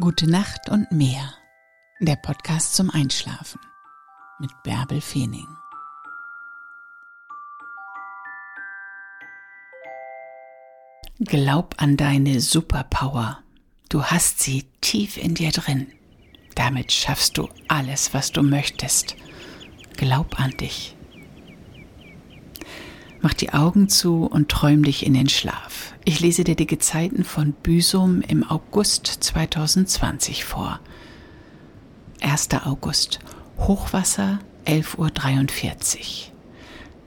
Gute Nacht und mehr. Der Podcast zum Einschlafen mit Bärbel Feening. Glaub an deine Superpower. Du hast sie tief in dir drin. Damit schaffst du alles, was du möchtest. Glaub an dich. Mach die Augen zu und träum dich in den Schlaf. Ich lese dir die Gezeiten von Büsum im August 2020 vor. 1. August. Hochwasser 11.43 Uhr.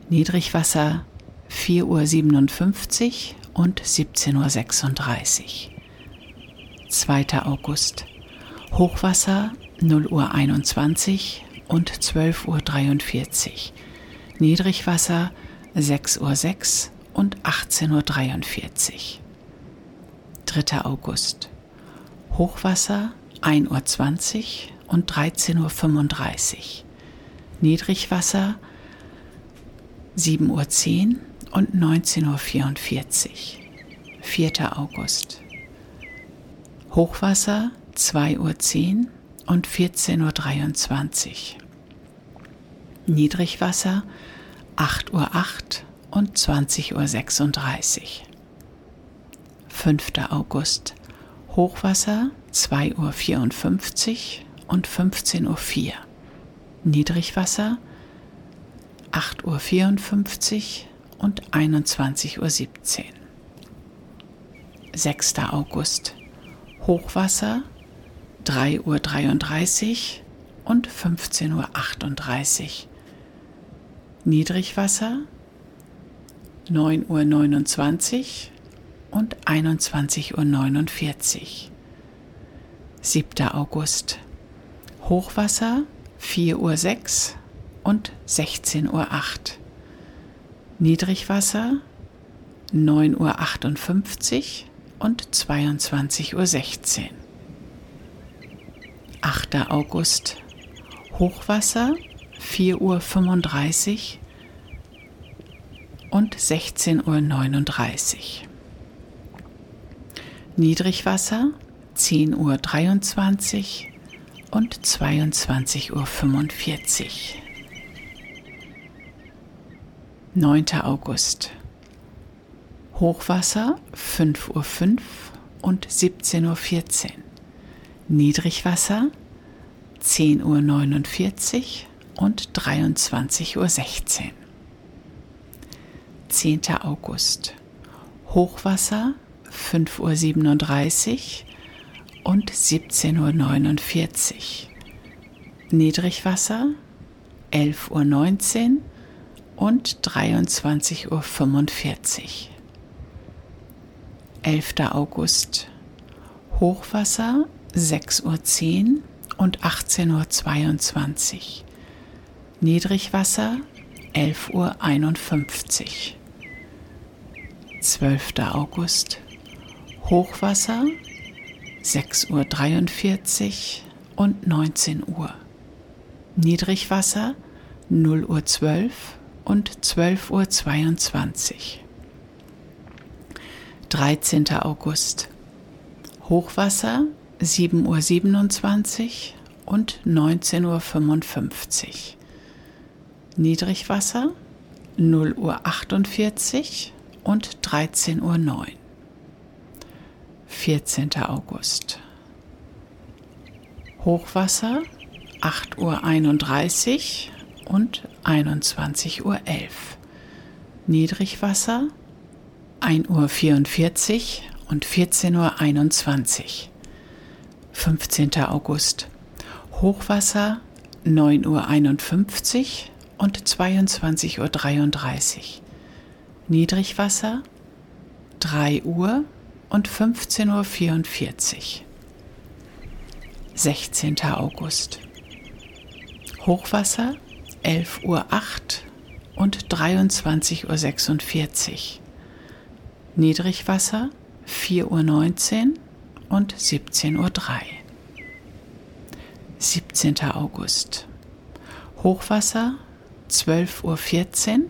Niedrigwasser 4.57 Uhr und 17.36 Uhr. 2. August. Hochwasser 0 Uhr 21 und 12.43 Uhr. Niedrigwasser 6.06 Uhr und 18.43 Uhr. 3. August. Hochwasser 1.20 Uhr und 13.35 Uhr. Niedrigwasser 7.10 Uhr und 19.44 Uhr. 4. August. Hochwasser 2.10 Uhr und 14.23 Uhr. Niedrigwasser 8.08 Uhr und 20.36 Uhr. 5. August. Hochwasser 2.54 Uhr und 15.04 Uhr. Niedrigwasser 8.54 Uhr und 21.17 Uhr. 6. August. Hochwasser 3.33 Uhr und 15.38 Uhr. Niedrigwasser 9.29 Uhr und 21.49 Uhr. 7. August. Hochwasser 4.06 Uhr und 16.08 Uhr. Niedrigwasser 9.58 Uhr und 22.16 Uhr. 8. August. Hochwasser 4.35 Uhr und 16.39 Uhr. Niedrigwasser 10.23 Uhr und 22.45 Uhr. 9. August. Hochwasser 5.05 Uhr und 17.14 Uhr. Niedrigwasser 10.49 Uhr und 23.16 Uhr. 10. August. Hochwasser 5.37 Uhr und 17.49 Uhr. Niedrigwasser 11.19 Uhr und 23.45 Uhr. 11. August. Hochwasser 6.10 Uhr und 18.22 Uhr. Niedrigwasser 11.51 Uhr. 12. August. Hochwasser 6.43 Uhr und 19 Uhr. Niedrigwasser 0 Uhr 12 und 12.22 Uhr. 13. August. Hochwasser 7.27 Uhr und 19.55 Uhr. Niedrigwasser 0 Uhr 48 und 13 Uhr 9. 14. August. Hochwasser 8 Uhr 31 und 21 Uhr 11. Niedrigwasser 1 Uhr 44 und 14 Uhr 21. 15. August. Hochwasser 9 Uhr 51 und 22.33 Uhr. Niedrigwasser 3 Uhr und 15.44 Uhr. 16. August. Hochwasser 11 Uhr 8 und 23.46 Uhr. Niedrigwasser 4 Uhr 19 und 17.03 Uhr. 17. August. Hochwasser 12.14 Uhr,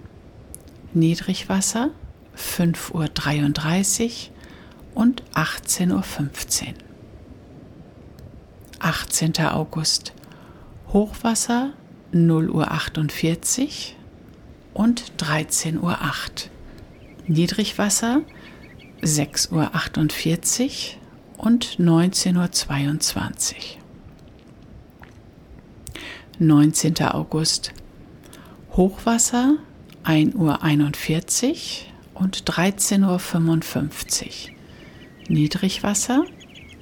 Niedrigwasser 5.33 Uhr und 18.15 Uhr. 18. August Hochwasser 0 Uhr 48 und 13 Uhr 8. Niedrigwasser 6 Uhr 48 und 19 Uhr 22. 19. August Hochwasser 1 Uhr 41 und 13 Uhr 55. Niedrigwasser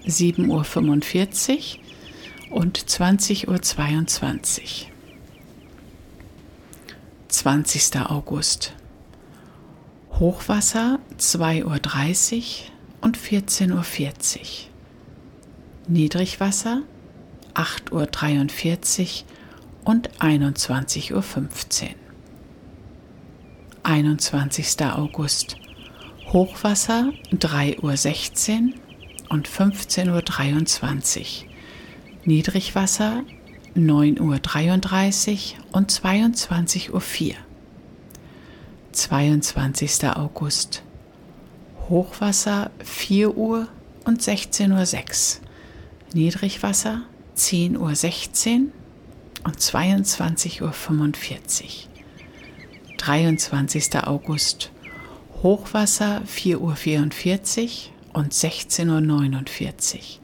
7 Uhr 45 und 20 Uhr 22. 20. August Hochwasser 2 Uhr 30 und 14 Uhr 40. Niedrigwasser 8 Uhr 43 und 21 Uhr 15. 21. August Hochwasser 3 Uhr 16 und 15 Uhr 23. Niedrigwasser 9 Uhr 33 und 22 Uhr 4. 22. August Hochwasser 4 Uhr und 16 Uhr 6. Niedrigwasser 10 Uhr 16 und 22 Uhr 45. 23. August Hochwasser 4 Uhr 44 und 16 Uhr 49.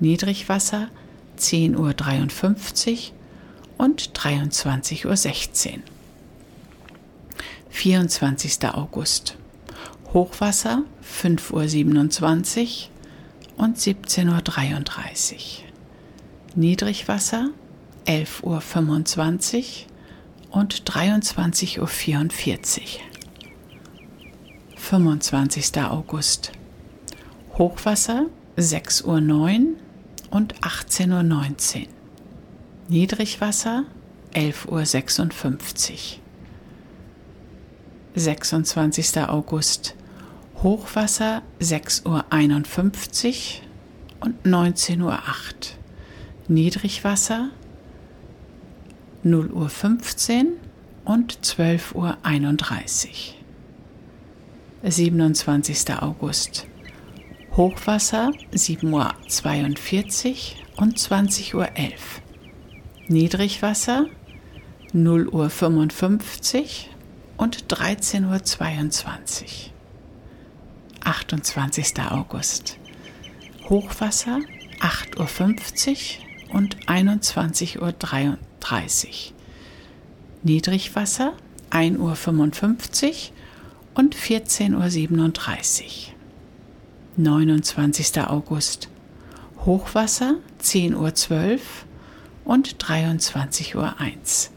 Niedrigwasser 10 Uhr 53 und 23 Uhr 16. 24. August Hochwasser 5 Uhr 27 und 17 Uhr 33. Niedrigwasser 11 Uhr 25 und 23 Uhr 44. 25. August Hochwasser 6 Uhr 9 und 18 Uhr 19. Niedrigwasser 11 Uhr 56. 26. August Hochwasser 6 Uhr 51 und 19 Uhr 8. Niedrigwasser 0 Uhr 15 und 12 Uhr 31. 27. August Hochwasser 7 Uhr 42 und 20 Uhr 11. Niedrigwasser 0 Uhr 55 und 13 Uhr 22. 28. August Hochwasser 8 Uhr 50 und 21 Uhr 33. Niedrigwasser 1 Uhr 55 und 14 Uhr 37. 29. August. Hochwasser 10 Uhr 12 und 23 Uhr 1.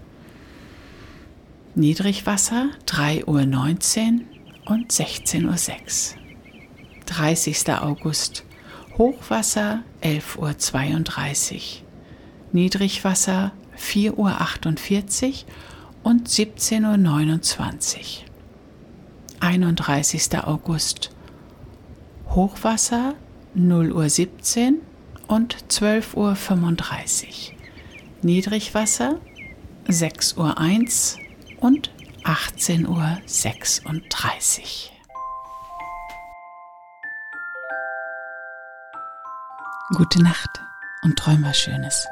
Niedrigwasser 3 Uhr 19 und 16 Uhr 6. 30. August. Hochwasser 11 Uhr 32. Niedrigwasser 4 Uhr 48 und 17 Uhr 29. 31. August. Hochwasser 0 Uhr 17 und 12 Uhr 35. Niedrigwasser 6 Uhr 1 und 18 Uhr 36. Gute Nacht und träum was Schönes.